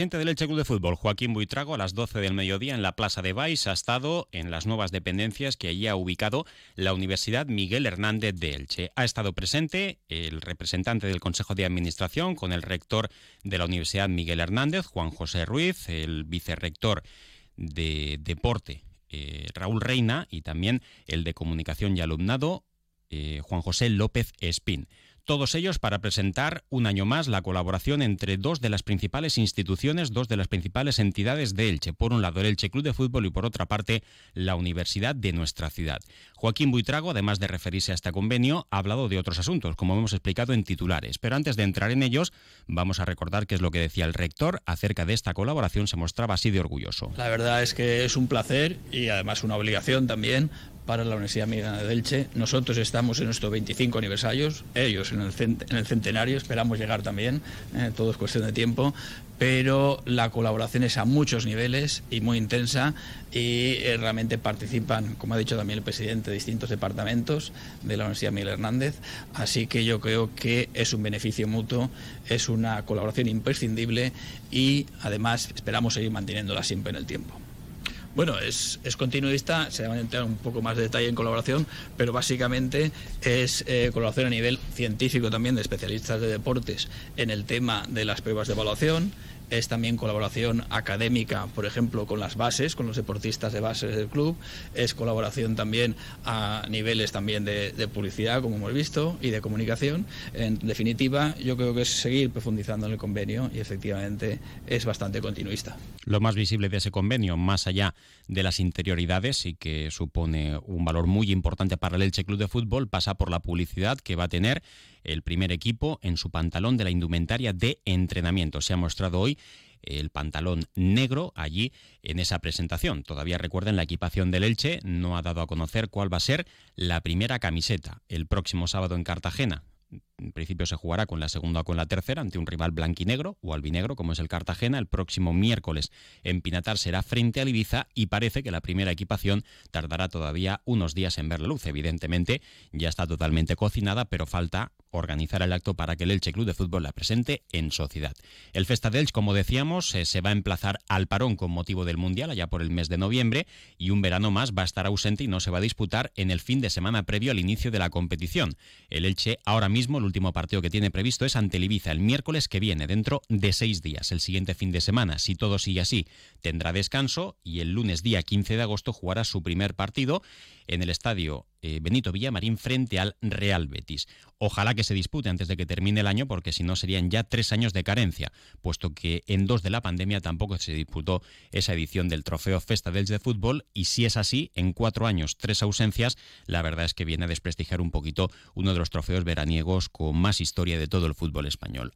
presidente del Elche Club de Fútbol, Joaquín Buitrago, a las 12 del mediodía en la Plaza de Baix, ha estado en las nuevas dependencias que allí ha ubicado la Universidad Miguel Hernández de Elche. Ha estado presente el representante del Consejo de Administración con el rector de la Universidad Miguel Hernández, Juan José Ruiz, el vicerrector de Deporte, eh, Raúl Reina, y también el de Comunicación y Alumnado, eh, Juan José López Espín. Todos ellos para presentar un año más la colaboración entre dos de las principales instituciones, dos de las principales entidades de Elche. Por un lado el Elche Club de Fútbol y por otra parte la Universidad de nuestra ciudad. Joaquín Buitrago, además de referirse a este convenio, ha hablado de otros asuntos, como hemos explicado en titulares. Pero antes de entrar en ellos, vamos a recordar qué es lo que decía el rector acerca de esta colaboración. Se mostraba así de orgulloso. La verdad es que es un placer y además una obligación también para la Universidad Miguel de Elche. Nosotros estamos en nuestros 25 aniversarios, ellos en el, en el centenario, esperamos llegar también, eh, todo es cuestión de tiempo, pero la colaboración es a muchos niveles y muy intensa y eh, realmente participan, como ha dicho también el presidente, de distintos departamentos de la Universidad Miguel Hernández, así que yo creo que es un beneficio mutuo, es una colaboración imprescindible y además esperamos seguir manteniéndola siempre en el tiempo. Bueno, es, continuista, se va a entrar un poco más de detalle en colaboración, pero básicamente es eh, colaboración a nivel científico también de especialistas de deportes en el tema de las pruebas de evaluación, es también colaboración académica, por ejemplo, con las bases, con los deportistas de bases del club, es colaboración también a niveles también de, publicidad, como hemos visto, y de comunicación. En definitiva, yo creo que es seguir profundizando en el convenio y efectivamente es bastante continuista. Lo más visible de ese convenio, más allá de las interioridades y que supone un valor muy importante para el Elche Club de Fútbol, pasa por la publicidad que va a tener el primer equipo en su pantalón de la indumentaria de entrenamiento. Se ha mostrado hoy el pantalón negro allí en esa presentación. Todavía recuerden la equipación del Elche no ha dado a conocer cuál va a ser la primera camiseta el próximo sábado en Cartagena en principio se jugará con la segunda o con la tercera ante un rival blanquinegro o albinegro como es el Cartagena. El próximo miércoles en Pinatar será frente al Ibiza y parece que la primera equipación tardará todavía unos días en ver la luz. Evidentemente ya está totalmente cocinada, pero falta organizar el acto para que el Elche Club de Fútbol la presente en sociedad. El Festa del Elche, como decíamos, eh, se va a emplazar al parón con motivo del Mundial allá por el mes de noviembre y un verano más va a estar ausente y no se va a disputar en el fin de semana previo al inicio de la competición. El Elche ahora mismo, el último partido que tiene previsto es ante el Ibiza el miércoles que viene, dentro de seis días. El siguiente fin de semana, si todo sigue así, tendrá descanso y el lunes día 15 de agosto jugará su primer partido en el estadio eh, Benito Villamarín frente al Real Betis. Ojalá que se dispute antes de que termine el año, porque si no serían ya tres años de carencia, puesto que en dos de la pandemia tampoco se disputó esa edición del Trofeo Festa del de Fútbol, y si es así, en cuatro años, tres ausencias, la verdad es que viene a desprestigiar un poquito uno de los trofeos veraniegos con más historia de todo el fútbol español.